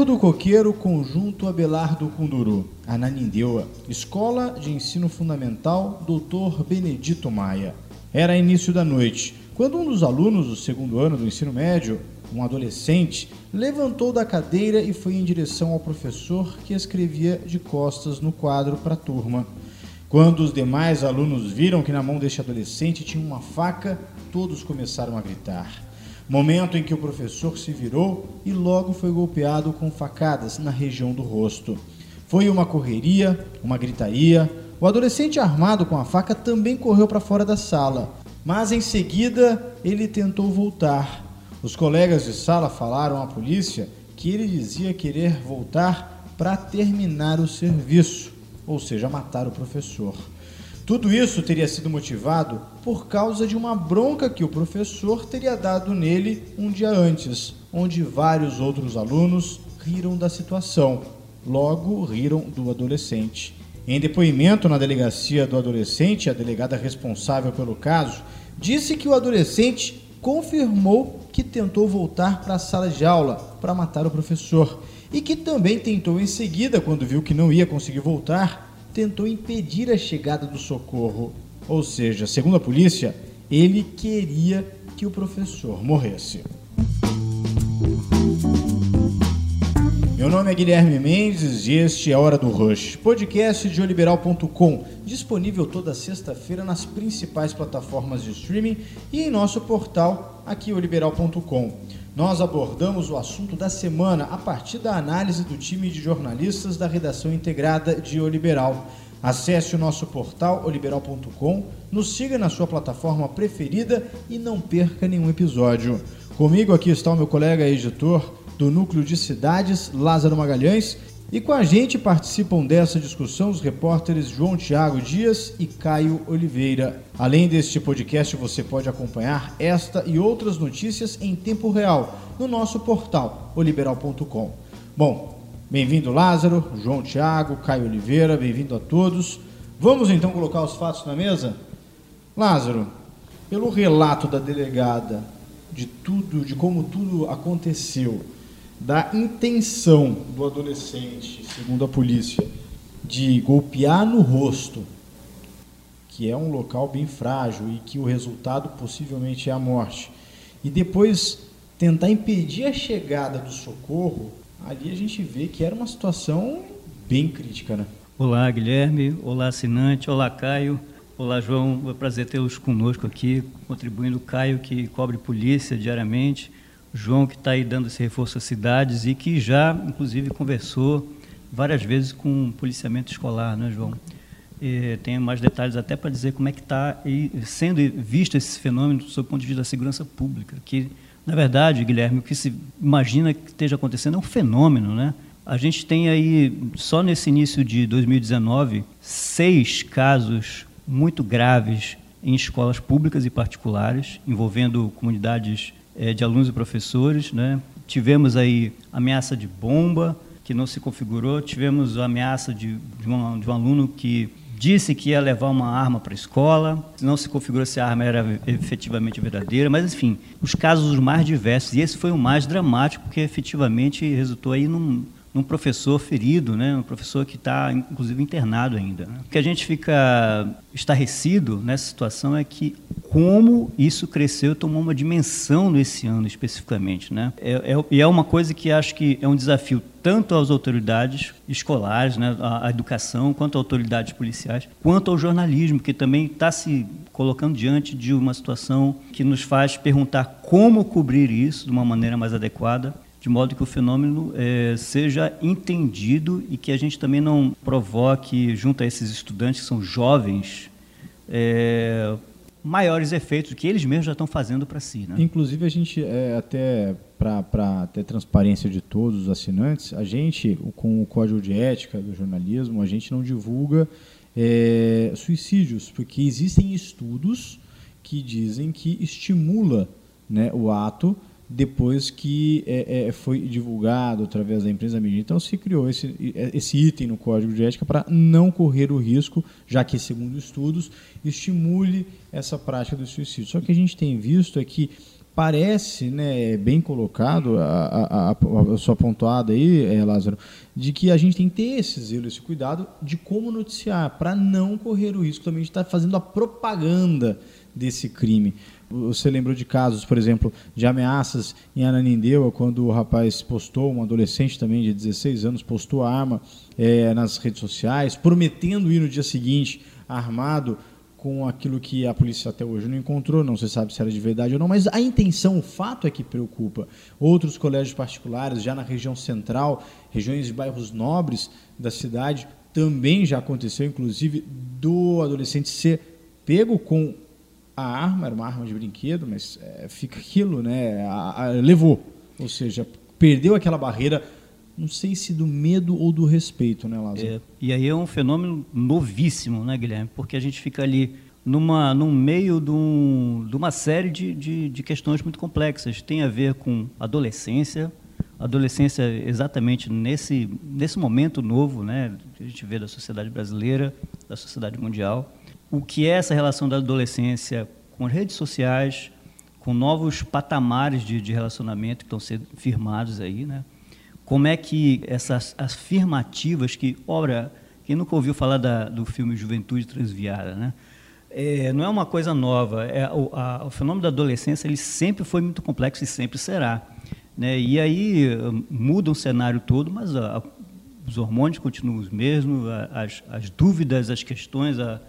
Cerro do Coqueiro, Conjunto Abelardo Cunduru, Ananindeua, Escola de Ensino Fundamental Dr. Benedito Maia. Era início da noite, quando um dos alunos do segundo ano do ensino médio, um adolescente, levantou da cadeira e foi em direção ao professor que escrevia de costas no quadro para a turma. Quando os demais alunos viram que na mão deste adolescente tinha uma faca, todos começaram a gritar. Momento em que o professor se virou e logo foi golpeado com facadas na região do rosto. Foi uma correria, uma gritaria. O adolescente armado com a faca também correu para fora da sala, mas em seguida ele tentou voltar. Os colegas de sala falaram à polícia que ele dizia querer voltar para terminar o serviço ou seja, matar o professor. Tudo isso teria sido motivado por causa de uma bronca que o professor teria dado nele um dia antes, onde vários outros alunos riram da situação, logo riram do adolescente. Em depoimento na delegacia do adolescente, a delegada responsável pelo caso disse que o adolescente confirmou que tentou voltar para a sala de aula para matar o professor e que também tentou em seguida, quando viu que não ia conseguir voltar, tentou impedir a chegada do socorro. Ou seja, segundo a polícia, ele queria que o professor morresse. Meu nome é Guilherme Mendes e este é a Hora do Rush, podcast de oliberal.com, disponível toda sexta-feira nas principais plataformas de streaming e em nosso portal aqui oliberal.com nós abordamos o assunto da semana a partir da análise do time de jornalistas da redação integrada de O Liberal. Acesse o nosso portal oliberal.com, nos siga na sua plataforma preferida e não perca nenhum episódio. Comigo aqui está o meu colega editor do Núcleo de Cidades, Lázaro Magalhães, e com a gente participam dessa discussão os repórteres João Tiago Dias e Caio Oliveira. Além deste podcast, você pode acompanhar esta e outras notícias em tempo real no nosso portal oliberal.com. Bom, bem-vindo Lázaro, João Tiago, Caio Oliveira, bem-vindo a todos. Vamos então colocar os fatos na mesa? Lázaro, pelo relato da delegada de tudo, de como tudo aconteceu, da intenção do adolescente, segundo a polícia, de golpear no rosto, que é um local bem frágil e que o resultado possivelmente é a morte, e depois tentar impedir a chegada do socorro, ali a gente vê que era uma situação bem crítica, né? Olá, Guilherme. Olá, assinante. Olá, Caio. Olá, João. É um prazer tê-los conosco aqui, contribuindo. Caio, que cobre polícia diariamente. João que está aí dando esse reforço às cidades e que já, inclusive, conversou várias vezes com o policiamento escolar, né, João? E tem mais detalhes até para dizer como é que está sendo visto esse fenômeno do ponto de vista da segurança pública, que, na verdade, Guilherme, o que se imagina que esteja acontecendo é um fenômeno, né? A gente tem aí, só nesse início de 2019, seis casos muito graves em escolas públicas e particulares, envolvendo comunidades é, de alunos e professores. Né? Tivemos aí ameaça de bomba, que não se configurou, tivemos a ameaça de, de, um, de um aluno que disse que ia levar uma arma para a escola, não se configurou se a arma era efetivamente verdadeira, mas enfim, os casos os mais diversos, e esse foi o mais dramático, porque efetivamente resultou aí num, num professor ferido, né? um professor que está, inclusive, internado ainda. Né? O que a gente fica estarrecido nessa situação é que como isso cresceu, tomou uma dimensão nesse ano especificamente. Né? É, é, e é uma coisa que acho que é um desafio tanto às autoridades escolares, né, à, à educação, quanto às autoridades policiais, quanto ao jornalismo, que também está se colocando diante de uma situação que nos faz perguntar como cobrir isso de uma maneira mais adequada de modo que o fenômeno é, seja entendido e que a gente também não provoque, junto a esses estudantes que são jovens, é, maiores efeitos que eles mesmos já estão fazendo para si. Né? Inclusive, a gente, é, até para ter transparência de todos os assinantes, a gente, com o Código de Ética do jornalismo, a gente não divulga suicídios, porque existem estudos que dizem que estimula né, o ato depois que é, é, foi divulgado através da empresa mídia. Então se criou esse, esse item no código de ética para não correr o risco, já que, segundo estudos, estimule essa prática do suicídio. Só que a gente tem visto é que parece, né, bem colocado a, a, a, a sua pontuada aí, é, Lázaro, de que a gente tem que ter esse zelo, esse cuidado de como noticiar, para não correr o risco também de estar fazendo a propaganda desse crime. Você lembrou de casos, por exemplo, de ameaças em Ananindeua, quando o rapaz postou, um adolescente também de 16 anos, postou a arma é, nas redes sociais, prometendo ir no dia seguinte armado com aquilo que a polícia até hoje não encontrou, não se sabe se era de verdade ou não, mas a intenção, o fato é que preocupa. Outros colégios particulares, já na região central, regiões de bairros nobres da cidade, também já aconteceu, inclusive, do adolescente ser pego com a arma, era uma arma de brinquedo, mas é, fica aquilo, né? A, a, levou, ou seja, perdeu aquela barreira não sei se do medo ou do respeito, né, Lázaro? É, e aí é um fenômeno novíssimo, né, Guilherme? Porque a gente fica ali numa, no meio de, um, de uma série de, de, de, questões muito complexas. Tem a ver com adolescência, adolescência exatamente nesse, nesse momento novo né, que a gente vê da sociedade brasileira, da sociedade mundial. O que é essa relação da adolescência com as redes sociais, com novos patamares de, de relacionamento que estão sendo firmados aí, né? como é que essas afirmativas que, ora, quem nunca ouviu falar da, do filme Juventude Transviada, né? É, não é uma coisa nova. É, o, a, o, fenômeno da adolescência ele sempre foi muito complexo e sempre será. Né? E aí muda o cenário todo, mas a, os hormônios continuam os mesmos, as, as dúvidas, as questões, a,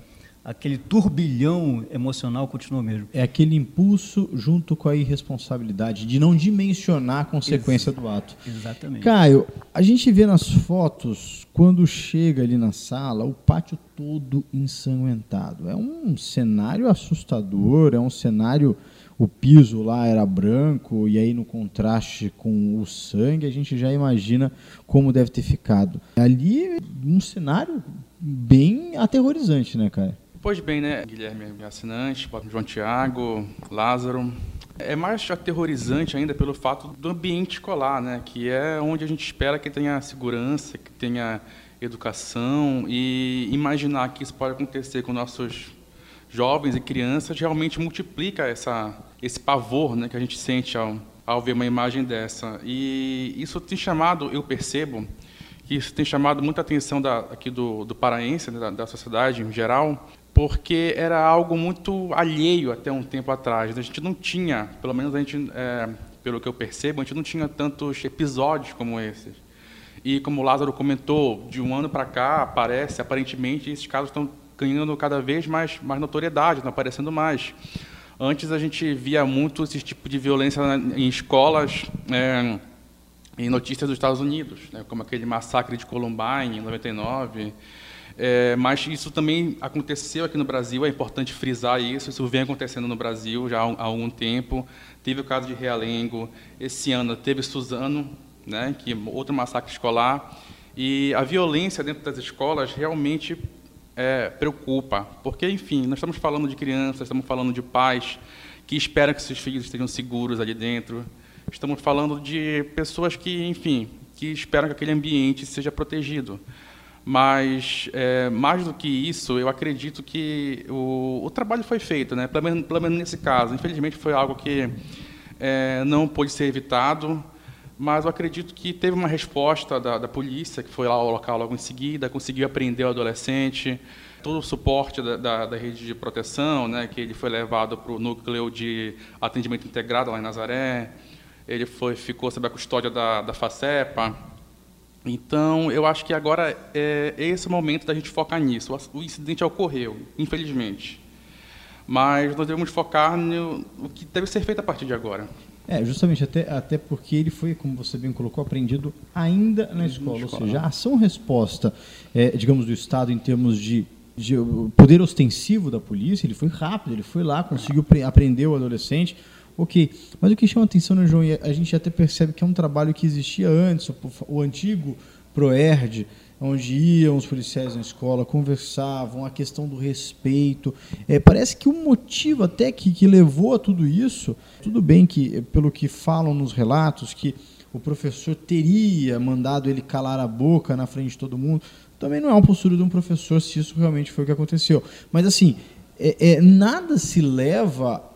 aquele turbilhão emocional continua mesmo. É aquele impulso junto com a irresponsabilidade de não dimensionar a consequência Ex do ato. Exatamente. Caio, a gente vê nas fotos, quando chega ali na sala, o pátio todo ensanguentado. É um cenário assustador, é um cenário. O piso lá era branco, e aí no contraste com o sangue, a gente já imagina como deve ter ficado. Ali, um cenário bem aterrorizante, né, cara? Pois bem, né, Guilherme assinante, João Tiago, Lázaro. É mais aterrorizante ainda pelo fato do ambiente escolar, né, que é onde a gente espera que tenha segurança, que tenha educação e imaginar que isso pode acontecer com nossos jovens e crianças realmente multiplica essa esse pavor, né, que a gente sente ao, ao ver uma imagem dessa. E isso tem chamado, eu percebo, que isso tem chamado muita atenção da, aqui do, do paraense, né, da, da sociedade em geral, porque era algo muito alheio até um tempo atrás. A gente não tinha, pelo menos a gente, é, pelo que eu percebo, a gente não tinha tantos episódios como esses. E como o Lázaro comentou, de um ano para cá, parece, aparentemente, esses casos estão ganhando cada vez mais, mais notoriedade, estão aparecendo mais. Antes a gente via muito esse tipo de violência em escolas, é, em notícias dos Estados Unidos, né, como aquele massacre de Columbine em 99, é, mas isso também aconteceu aqui no Brasil, é importante frisar isso, isso vem acontecendo no Brasil já há, algum tempo. Teve o caso de Realengo, esse ano teve Suzano, né, que outro massacre escolar. E a violência dentro das escolas realmente é, preocupa, porque, enfim, nós estamos falando de crianças, estamos falando de pais que esperam que seus filhos estejam seguros ali dentro, estamos falando de pessoas que, enfim, que esperam que aquele ambiente seja protegido. Mas, é, mais do que isso, eu acredito que o, o trabalho foi feito, né? pelo, menos, pelo menos nesse caso. Infelizmente, foi algo que é, não pôde ser evitado, mas eu acredito que teve uma resposta da, da, polícia, que foi lá ao local logo em seguida, conseguiu apreender o adolescente, todo o suporte da, da, da rede de proteção, né, que ele foi levado para o núcleo de atendimento integrado lá em Nazaré, ele foi, ficou sob a custódia da, da FACEPA, então, eu acho que agora é esse momento da gente focar nisso. O incidente ocorreu, infelizmente. Mas nós devemos focar no, que deve ser feito a partir de agora. É, justamente, até, até porque ele foi, como você bem colocou, aprendido ainda na escola. Na escola. Ou seja, a ação-resposta, é, digamos, do Estado em termos de, de poder ostensivo da polícia, ele foi rápido, ele foi lá, conseguiu aprender o adolescente, Ok, mas o que chama atenção, né, João, e a gente até percebe que é um trabalho que existia antes, o, o antigo ProERD, onde iam os policiais na escola, conversavam, a questão do respeito. É, parece que o motivo até que, que levou a tudo isso, tudo bem que, pelo que falam nos relatos, que o professor teria mandado ele calar a boca na frente de todo mundo, também não é uma postura de um professor se isso realmente foi o que aconteceu. Mas assim, é, é nada se leva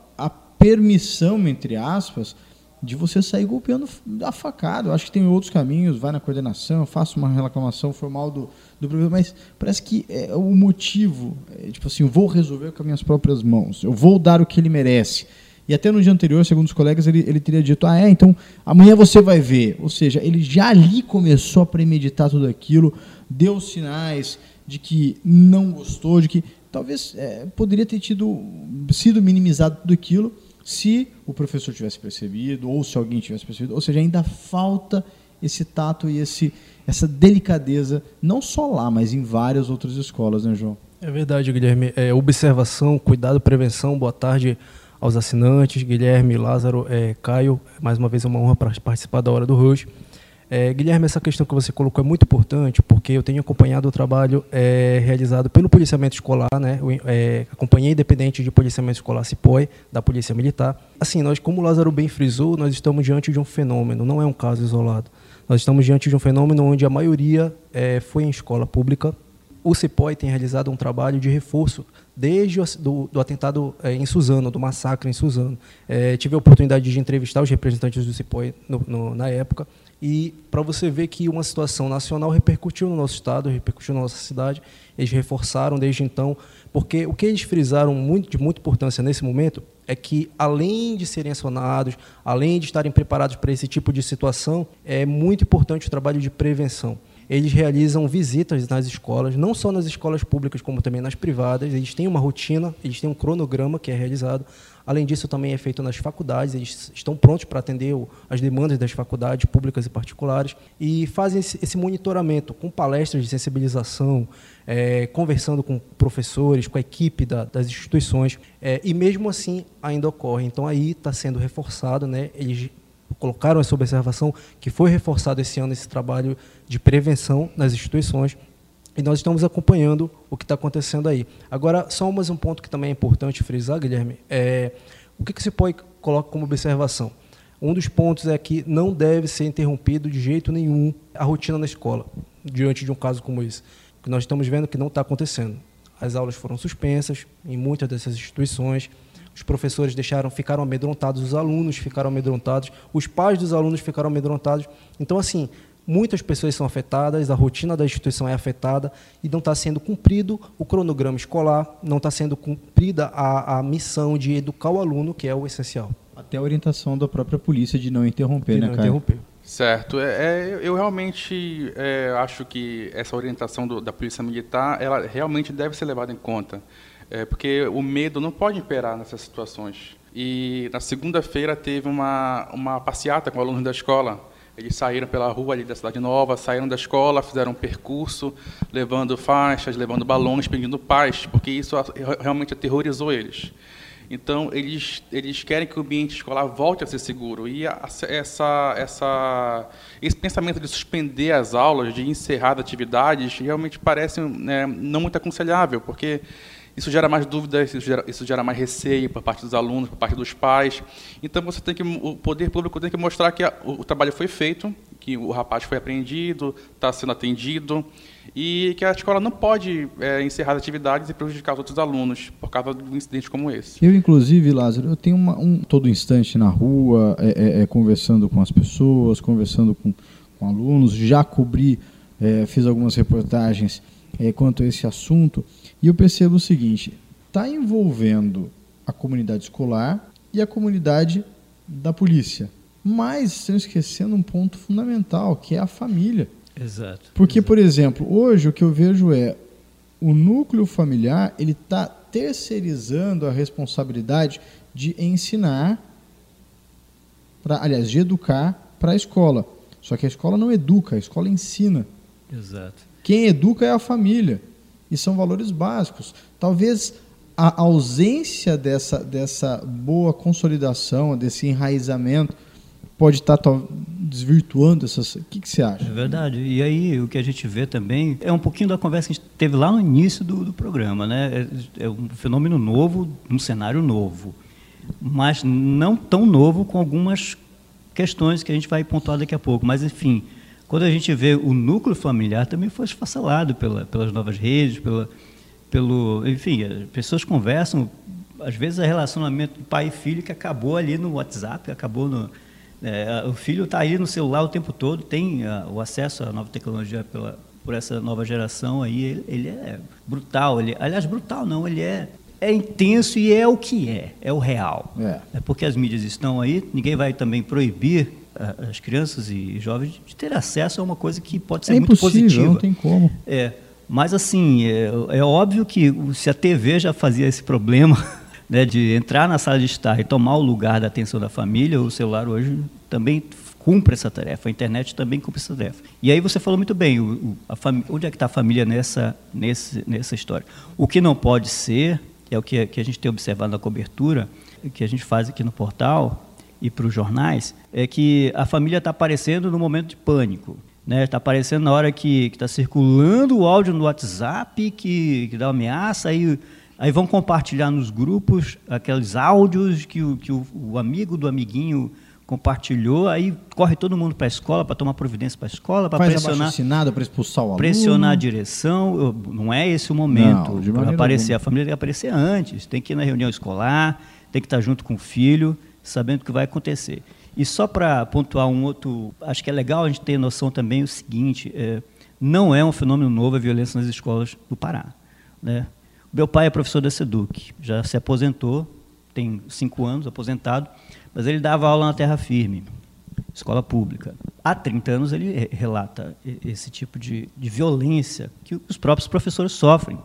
permissão, entre aspas, de você sair golpeando a facada. Eu acho que tem outros caminhos, vai na coordenação, faça uma reclamação formal do, do problema, mas parece que é o motivo, é, tipo assim, eu vou resolver com as minhas próprias mãos, eu vou dar o que ele merece. E até no dia anterior, segundo os colegas, ele, ele teria dito: ah, é, então amanhã você vai ver. Ou seja, ele já ali começou a premeditar tudo aquilo, deu sinais de que não gostou, de que talvez é, poderia ter tido sido minimizado tudo aquilo se o professor tivesse percebido ou se alguém tivesse percebido. Ou seja, ainda falta esse tato e esse, essa delicadeza, não só lá, mas em várias outras escolas, né, João? É verdade, Guilherme. É, observação, cuidado, prevenção. Boa tarde aos assinantes, Guilherme, Lázaro, é, Caio. Mais uma vez é uma honra participar da Hora do Rush. É, Guilherme, essa questão que você colocou é muito importante, porque eu tenho acompanhado o trabalho é, realizado pelo policiamento escolar, né? Eu, é, Independente de Policiamento Escolar, CIPOI, da Polícia Militar. Assim, nós, como o Lázaro bem frisou, nós estamos diante de um fenômeno, não é um caso isolado. Nós estamos diante de um fenômeno onde a maioria é, foi em escola pública. O CIPOI tem realizado um trabalho de reforço desde o do, do atentado é, em Suzano, do massacre em Suzano. É, tive a oportunidade de entrevistar os representantes do CIPOI no, no, na época e para você ver que uma situação nacional repercutiu no nosso estado, repercutiu na nossa cidade, eles reforçaram desde então, porque o que eles frisaram muito, de muita importância nesse momento é que, além de serem acionados, além de estarem preparados para esse tipo de situação, é muito importante o trabalho de prevenção eles realizam visitas nas escolas, não só nas escolas públicas, como também nas privadas. Eles têm uma rotina, eles têm um cronograma que é realizado. Além disso, também é feito nas faculdades, eles estão prontos para atender as demandas das faculdades públicas e particulares e fazem esse monitoramento com palestras de sensibilização, é, conversando com professores, com a equipe da, das instituições, é, e mesmo assim ainda ocorre. Então aí está sendo reforçado, né? eles colocaram essa observação que foi reforçado esse ano esse trabalho de prevenção nas instituições e nós estamos acompanhando o que está acontecendo aí. Agora, só mais um ponto que também é importante frisar, Guilherme, é o que, que se pode colocar como observação. Um dos pontos é que não deve ser interrompido de jeito nenhum a rotina na escola, diante de um caso como esse. Que nós estamos vendo que não está acontecendo. As aulas foram suspensas em muitas dessas instituições, os professores deixaram, ficaram amedrontados, os alunos ficaram amedrontados, os pais dos alunos ficaram amedrontados. Então, assim, muitas pessoas são afetadas, a rotina da instituição é afetada e não está sendo cumprido o cronograma escolar, não está sendo cumprida a, a missão de educar o aluno, que é o essencial. Até a orientação da própria polícia de não interromper, de né, não interromper. Certo. É, é, eu realmente é, acho que essa orientação do, da Polícia Militar, ela realmente deve ser levada em conta. É, porque o medo não pode imperar nessas situações. E na segunda-feira teve uma, uma passeata com alunos da escola. Eles saíram pela rua ali da Cidade Nova, saíram da escola, fizeram um percurso, levando faixas, levando balões, pedindo paz, porque isso realmente aterrorizou eles. Então, eles, eles querem que o ambiente escolar volte a ser seguro. E essa, essa, esse pensamento de suspender as aulas, de encerrar as atividades, realmente parece né, não muito aconselhável, porque isso gera mais dúvidas, isso gera, isso gera mais receio por parte dos alunos, por parte dos pais. Então você tem que o poder público tem que mostrar que a, o, o, trabalho foi feito, que o rapaz foi apreendido, está sendo atendido e que a escola não pode é, encerrar as atividades e prejudicar os outros alunos por causa de um incidente como esse. Eu inclusive, Lázaro, eu tenho uma, um todo instante na rua, é, é, é, conversando com as pessoas, conversando com, com alunos, já cobri, é, fiz algumas reportagens é, quanto a esse assunto. E eu percebo o seguinte: está envolvendo a comunidade escolar e a comunidade da polícia. Mas estão esquecendo um ponto fundamental, que é a família. Exato. Porque, exato. por exemplo, hoje o que eu vejo é o núcleo familiar ele está terceirizando a responsabilidade de ensinar, pra, aliás, de educar para a escola. Só que a escola não educa, a escola ensina. Exato. Quem educa é a família e são valores básicos. Talvez a ausência dessa, dessa boa consolidação, desse enraizamento, pode estar desvirtuando essas. O que, que, você acha? É verdade. E aí o que a gente vê também é um pouquinho da conversa que a gente teve lá no início do, do programa, né? É, é, um fenômeno novo, um cenário novo, mas não tão novo com algumas questões que a gente vai pontuar daqui a pouco. Mas enfim, quando a gente vê o núcleo familiar também foi esfacelado pela, pelas novas redes, pela, pelo, enfim, as pessoas conversam às vezes é relacionamento pai e filho que acabou ali no WhatsApp, acabou no. É, o filho está aí no celular o tempo todo, tem uh, o acesso à nova tecnologia pela, por essa nova geração aí, ele, ele é brutal. Ele, aliás, brutal não, ele é, é intenso e é o que é, é o real. É. é porque as mídias estão aí, ninguém vai também proibir as crianças e jovens de ter acesso a uma coisa que pode ser é muito positiva. Não tem como. É, mas assim, é, é óbvio que se a TV já fazia esse problema né, de entrar na sala de estar e tomar o lugar da atenção da família, o celular hoje também cumpre essa tarefa, a internet também cumpre essa tarefa. E aí você falou muito bem, o, onde é que está a família nessa, nesse, nessa história? O que não pode ser, é o que, que a gente tem observado na cobertura, que a gente faz aqui no portal e para os jornais, é que a família está aparecendo no momento de pânico. Está né? Tá aparecendo na hora que está circulando o áudio no WhatsApp, que, que dá uma ameaça, aí Aí vão compartilhar nos grupos aqueles áudios que o, que o, o amigo do amiguinho compartilhou, aí corre todo mundo para a escola para tomar providência para a escola, para pressionar. assinado para expulsar o aluno. Pressionar a direção. Não é esse o momento para aparecer. Alguma. A família tem que aparecer antes. Tem que ir na reunião escolar, tem que estar junto com o filho, sabendo o que vai acontecer. E só para pontuar um outro, acho que é legal a gente ter noção também o seguinte: é, não é um fenômeno novo a violência nas escolas do Pará. Né? Meu pai é professor da SEDUC, já se aposentou, tem cinco anos, aposentado, mas ele dava aula na terra firme, escola pública. Há 30 anos ele relata esse tipo de, de violência que os próprios professores sofrem.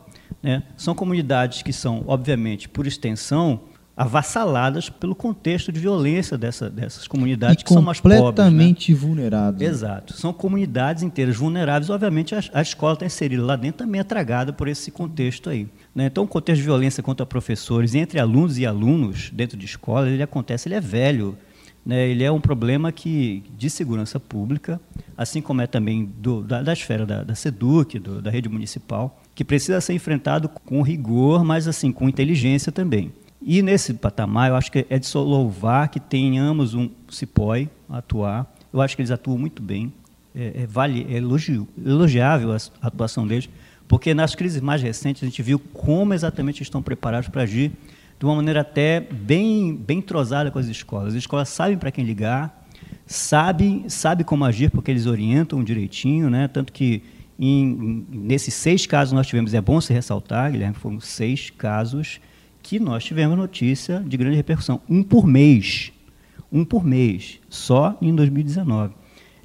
Né? São comunidades que são, obviamente, por extensão, avassaladas pelo contexto de violência dessa, dessas comunidades e que são mais pobres. Né? Completamente né? vulneráveis. Exato. São comunidades inteiras vulneráveis. Obviamente, a, a escola está inserida lá dentro também é tragada por esse contexto aí. Né? Então, o contexto de violência contra professores entre alunos e alunos dentro de escola, ele acontece, ele é velho. Né? Ele é um problema que de segurança pública, assim como é também do, da, da esfera da, da SEDUC, do, da rede municipal, que precisa ser enfrentado com rigor, mas assim com inteligência também. E nesse patamar, eu acho que é de louvar que tenhamos um CIPOI a atuar. Eu acho que eles atuam muito bem. É, é, vale, é elogio, elogiável a atuação deles, porque nas crises mais recentes a gente viu como exatamente estão preparados para agir de uma maneira até bem, bem entrosada com as escolas. As escolas sabem para quem ligar, sabem, sabem como agir, porque eles orientam direitinho, né? tanto que em, nesses seis casos nós tivemos, é bom se ressaltar, Guilherme, foram seis casos que nós tivemos notícia de grande repercussão. Um por mês. Um por mês. Só em 2019.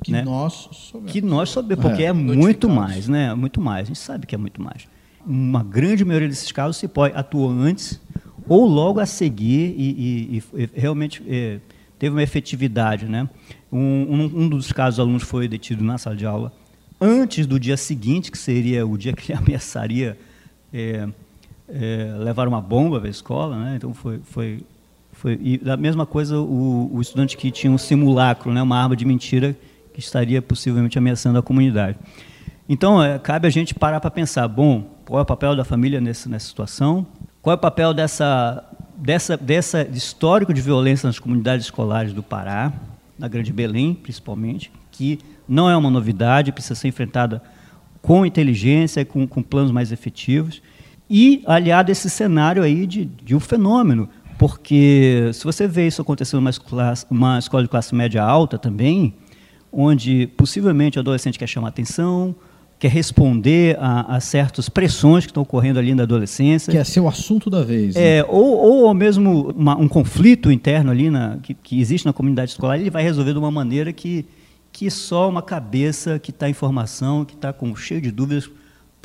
Que né? nós soubemos. Que nós soubemos, porque é, é muito mais, né? Muito mais. A gente sabe que é muito mais. Uma grande maioria desses casos se pode atuar antes ou logo a seguir e, e, e realmente é, teve uma efetividade, né? Um, um, um, dos casos, alunos foi detido na sala de aula antes do dia seguinte, que seria o dia que ele ameaçaria é, é, levar uma bomba para a escola, né? Então foi, foi, foi e da mesma coisa o, o, estudante que tinha um simulacro, né? Uma arma de mentira que estaria possivelmente ameaçando a comunidade. Então é, cabe a gente parar para pensar, bom, qual é o papel da família nessa, nessa situação? Qual é o papel dessa, dessa, dessa histórico de violência nas comunidades escolares do Pará, na Grande Belém, principalmente, que não é uma novidade, precisa ser enfrentada com inteligência, com, com planos mais efetivos e aliado a esse cenário aí de, de um fenômeno, porque se você vê isso acontecendo numa uma escola de classe média alta também, onde possivelmente o adolescente quer chamar atenção, quer responder a, a certas pressões que estão ocorrendo ali na adolescência. Quer ser o assunto da vez. Né? É, ou, ou mesmo uma, um conflito interno ali na, que, que existe na comunidade escolar, ele vai resolver de uma maneira que, que só uma cabeça que está em formação, que está cheio de dúvidas,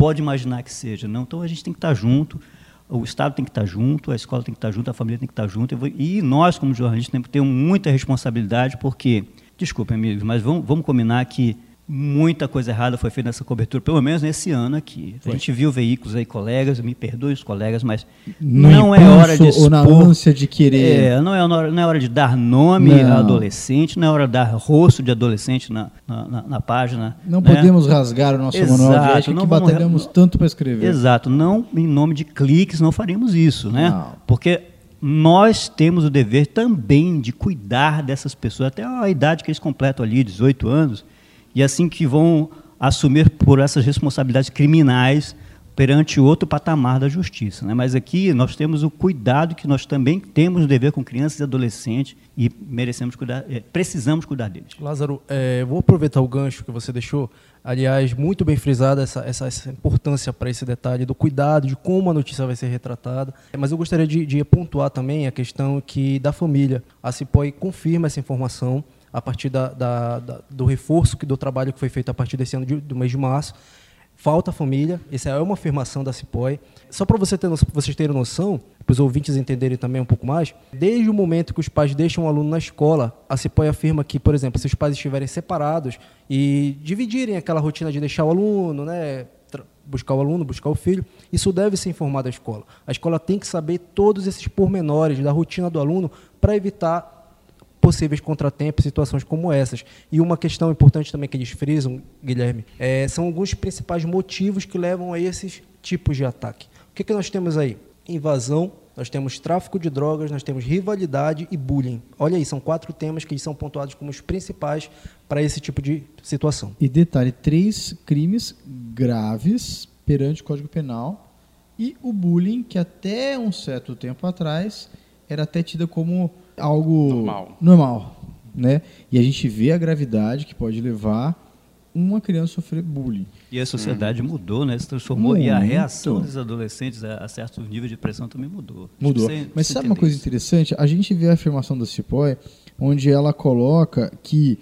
pode imaginar que seja. Não? Então a gente tem que estar junto, o Estado tem que estar junto, a escola tem que estar junto, a família tem que estar junto. E nós, como jornalistas, temos muita responsabilidade, porque, desculpem, amigos, mas vamos, vamos combinar que muita coisa errada foi feita nessa cobertura, pelo menos nesse ano aqui. Foi. A gente viu veículos aí, colegas, me perdoem os colegas, mas no não é hora de expor, ou na ânsia de querer. É, não, é hora, não é hora de dar nome não. a adolescente, não é hora de dar rosto de adolescente na, na, na, na página. Não né? podemos rasgar o nosso Exato, manual de ética que batalhamos tanto para escrever. Exato, não em nome de cliques não faríamos isso, né? Não. Porque nós temos o dever também de cuidar dessas pessoas, até a idade que eles completam ali, 18 anos, e assim que vão assumir por essas responsabilidades criminais, perante outro patamar da justiça. Né? Mas aqui nós temos o cuidado que nós também temos o dever com crianças e adolescentes e merecemos cuidar, é, precisamos cuidar deles. Lázaro, é, vou aproveitar o gancho que você deixou. Aliás, muito bem frisada essa, essa, essa importância para esse detalhe do cuidado, de como a notícia vai ser retratada. Mas eu gostaria de, de pontuar também a questão que da família. A Cipoi confirma essa informação a partir da, da, da, do reforço que, do trabalho que foi feito a partir desse ano de, do mês de março falta família, essa é uma afirmação da CIPOI. Só para você ter, vocês terem noção, para os ouvintes entenderem também um pouco mais, desde o momento que os pais deixam o aluno na escola, a CIPOI afirma que, por exemplo, se os pais estiverem separados e dividirem aquela rotina de deixar o aluno, né, buscar o aluno, buscar o filho, isso deve ser informado à escola. A escola tem que saber todos esses pormenores da rotina do aluno para evitar possíveis contratempos, situações como essas. E uma questão importante também que eles frisam, Guilherme, é, são alguns principais motivos que levam a esses tipos de ataque. O que, que nós temos aí? Invasão, nós temos tráfico de drogas, nós temos rivalidade e bullying. Olha aí, são quatro temas que são pontuados como os principais para esse tipo de situação. E detalhe, três crimes graves perante o Código Penal e o bullying, que até um certo tempo atrás era até tida como algo normal. normal, né? E a gente vê a gravidade que pode levar uma criança a sofrer bullying. E a sociedade hum. mudou, né? Se transformou Muito. e a reação dos adolescentes a, a certos níveis de pressão também mudou. Mudou. Mas sabe uma coisa isso. interessante? A gente vê a afirmação da Cipoy, onde ela coloca que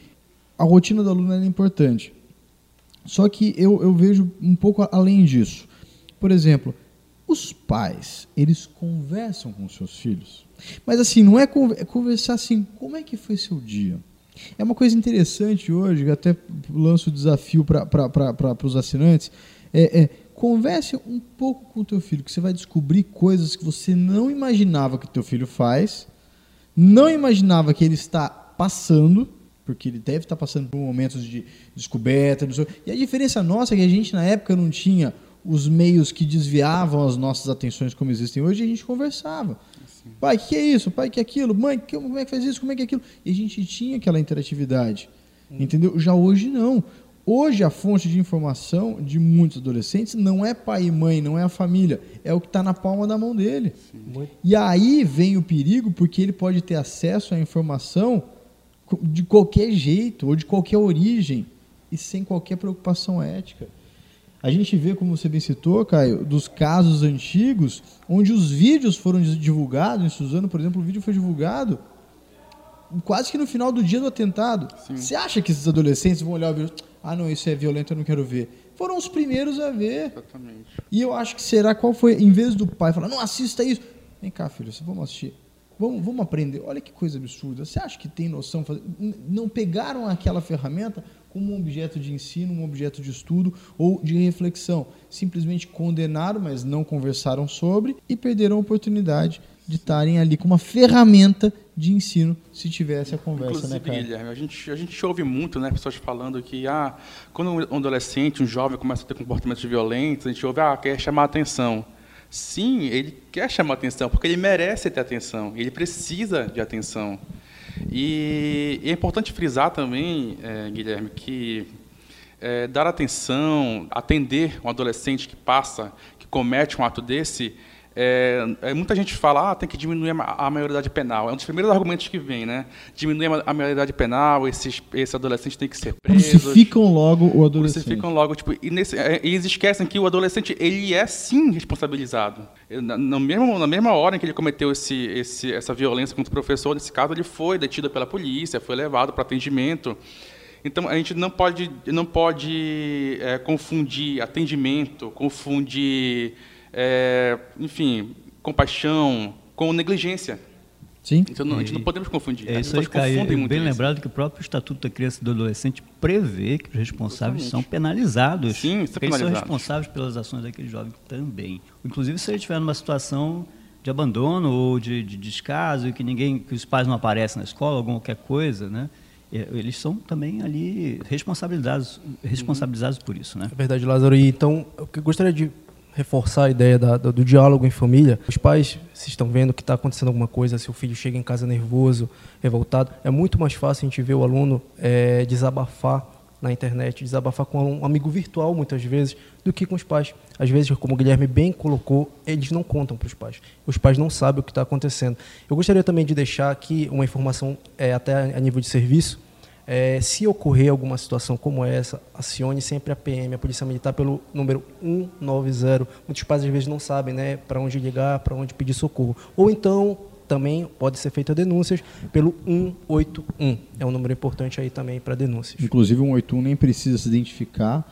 a rotina do aluno é importante. Só que eu, eu vejo um pouco além disso. Por exemplo, os pais, eles conversam com seus filhos. Mas assim, não é, é conversar assim, como é que foi seu dia? É uma coisa interessante hoje, até lanço o desafio para os assinantes, é, é, converse um pouco com o teu filho, que você vai descobrir coisas que você não imaginava que teu filho faz, não imaginava que ele está passando, porque ele deve estar passando por momentos de descoberta, e a diferença nossa é que a gente na época não tinha os meios que desviavam as nossas atenções como existem hoje, a gente conversava. Pai, o que é isso? Pai, que é aquilo? Mãe, que, como é que faz isso? Como é que é aquilo? E a gente tinha aquela interatividade. Hum. Entendeu? Já hoje não. Hoje a fonte de informação de muitos adolescentes não é pai e mãe, não é a família, é o que está na palma da mão dele. Sim. E aí vem o perigo, porque ele pode ter acesso à informação de qualquer jeito ou de qualquer origem e sem qualquer preocupação ética. A gente vê, como você bem citou, Caio, dos casos antigos, onde os vídeos foram divulgados, em Suzano, por exemplo, o vídeo foi divulgado quase que no final do dia do atentado. Sim. Você acha que esses adolescentes vão olhar o vídeo? Ah, não, isso é violento, eu não quero ver. Foram os primeiros a ver. Exatamente. E eu acho que será qual foi, em vez do pai falar, não assista isso. Vem cá, filho, vamos assistir. Vamos, vamos aprender. Olha que coisa absurda. Você acha que tem noção? Não pegaram aquela ferramenta como um objeto de ensino, um objeto de estudo ou de reflexão. Simplesmente condenaram, mas não conversaram sobre e perderam a oportunidade de estarem ali com uma ferramenta de ensino se tivesse a conversa, né, Inclusive, né, cara? Guilherme, a gente, a gente ouve muito, né, pessoas falando que ah, quando um adolescente, um jovem começa a ter comportamentos violentos, a gente ouve, ah, quer chamar atenção. Sim, ele quer chamar atenção, porque ele merece ter atenção, ele precisa de atenção. E, é importante frisar também, é, Guilherme, que é, dar atenção, atender um adolescente que passa, que comete um ato desse, é, é, muita gente fala, ah, tem que diminuir a, maioridade penal. É um dos primeiros argumentos que vem, né? Diminuir a, maioridade penal, esses, esse adolescente tem que ser preso. Crucificam logo o adolescente. Crucificam logo, tipo, e, nesse, é, eles esquecem que o adolescente, ele é sim responsabilizado. Na, na, mesma, na mesma hora em que ele cometeu esse, esse, essa violência contra o professor, nesse caso, ele foi detido pela polícia, foi levado para atendimento. Então, a gente não pode, não pode é, confundir atendimento, confundir é, enfim, compaixão com negligência. Sim. Então não, a gente não podemos confundir. É isso aí, Caio, bem lembrado que o próprio Estatuto da Criança e do Adolescente prevê que os responsáveis Exatamente. são penalizados. Sim, são penalizados. Eles são responsáveis pelas ações daquele jovem também. Inclusive, se ele estiver numa situação de abandono ou de, de descaso, que ninguém, que os pais não aparecem na escola, alguma qualquer coisa, né? É, eles são também ali responsabilizados, responsabilizados por isso, né? É verdade, Lázaro. E então, eu gostaria de reforçar a ideia da, do, do, diálogo em família. Os pais, se estão vendo que está acontecendo alguma coisa, se o filho chega em casa nervoso, revoltado, é muito mais fácil a gente ver o aluno é, desabafar na internet, desabafar com um amigo virtual muitas vezes, do que com os pais. Às vezes, como o Guilherme bem colocou, eles não contam para os pais. Os pais não sabem o que está acontecendo. Eu gostaria também de deixar aqui uma informação é, até a nível de serviço. É, se ocorrer alguma situação como essa, acione sempre a PM, a Polícia Militar, pelo número 190. Muitos pais às vezes não sabem né, para onde ligar, para onde pedir socorro. Ou então também pode ser feita denúncias pelo 181. É um número importante aí também para denúncias. Inclusive, o 181 nem precisa se identificar,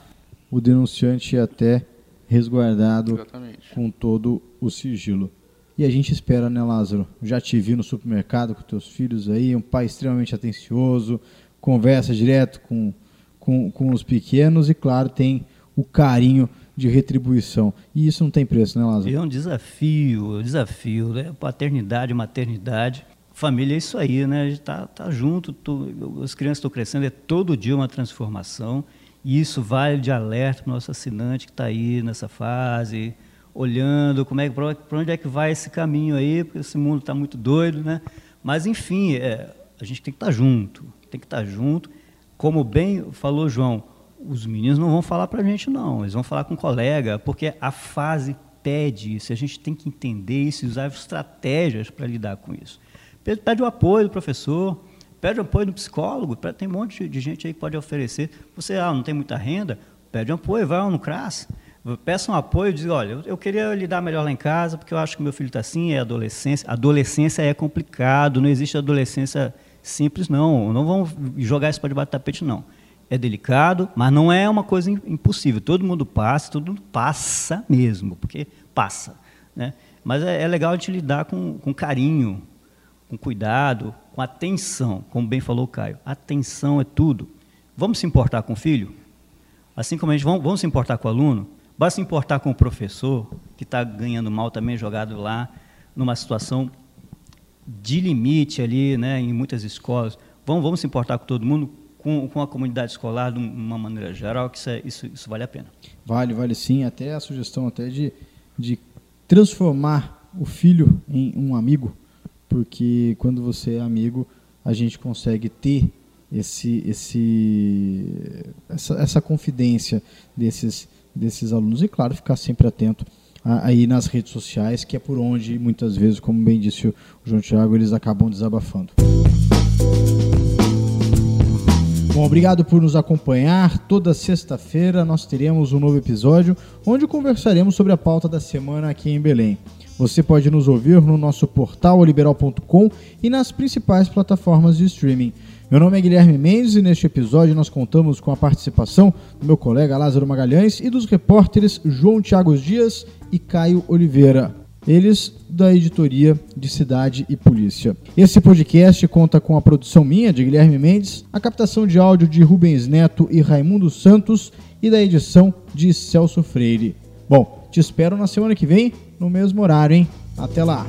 o denunciante é até resguardado Exatamente. com todo o sigilo. E a gente espera, né, Lázaro? Já te vi no supermercado com teus filhos aí, um pai extremamente atencioso, conversa direto com, com, com os pequenos e, claro, tem o carinho de retribuição. E isso não tem preço, né, Lázaro? É um desafio, um desafio, né? Paternidade, maternidade. Família é isso aí, né? A gente tá, tá junto, tô, as crianças estão crescendo, é todo dia uma transformação. E isso vale de alerta para o nosso assinante que está aí nessa fase, olhando como é, para onde é que vai esse caminho aí, porque esse mundo está muito doido, né? Mas, enfim, é, a gente tem que estar tá junto, tem que estar junto. Como bem falou João, os meninos não vão falar para a gente, não. Eles vão falar com um colega, porque a fase pede isso. A gente tem que entender isso e usar estratégias para lidar com isso. Pede o apoio do professor, pede o apoio do psicólogo. Tem um monte de gente aí que pode oferecer. Você ah, não tem muita renda? Pede um apoio, vai no CRAS. Peça um apoio, diz, olha, eu queria lidar melhor lá em casa, porque eu acho que meu filho está assim, é adolescência. Adolescência é complicado, não existe adolescência simples, não. Não vamos jogar isso para debaixo do tapete, não é delicado, mas não é uma coisa impossível. Todo mundo passa, todo mundo passa mesmo, porque passa. Né? Mas é, é legal a gente lidar com, com carinho, com cuidado, com atenção, como bem falou o Caio. Atenção é tudo. Vamos se importar com o filho? Assim como a gente vamos, vamos se importar com o aluno? Basta se importar com o professor, que está ganhando mal também, jogado lá, numa situação de limite ali, né, em muitas escolas. Vamos, vamos se importar com todo mundo? com, com a comunidade escolar de uma maneira geral, que isso, é, isso, isso vale a pena. Vale, vale sim. Até a sugestão até de, de transformar o filho em um amigo, porque quando você é amigo, a gente consegue ter esse, esse, essa, essa confidência desses, desses alunos e, claro, ficar sempre atento aí nas redes sociais, que é por onde muitas vezes, como bem disse o João Tiago, eles acabam desabafando. Bom, obrigado por nos acompanhar. Toda sexta-feira nós teremos um novo episódio onde conversaremos sobre a pauta da semana aqui em Belém. Você pode nos ouvir no nosso portal liberal.com e nas principais plataformas de streaming. Meu nome é Guilherme Mendes e neste episódio nós contamos com a participação do meu colega Lázaro Magalhães e dos repórteres João Tiago Dias e Caio Oliveira eles da editoria de Cidade e Polícia. Esse podcast conta com a produção minha, de Guilherme Mendes, a captação de áudio de Rubens Neto e Raimundo Santos e da edição de Celso Freire. Bom, te espero na semana que vem, no mesmo horário, hein? Até lá!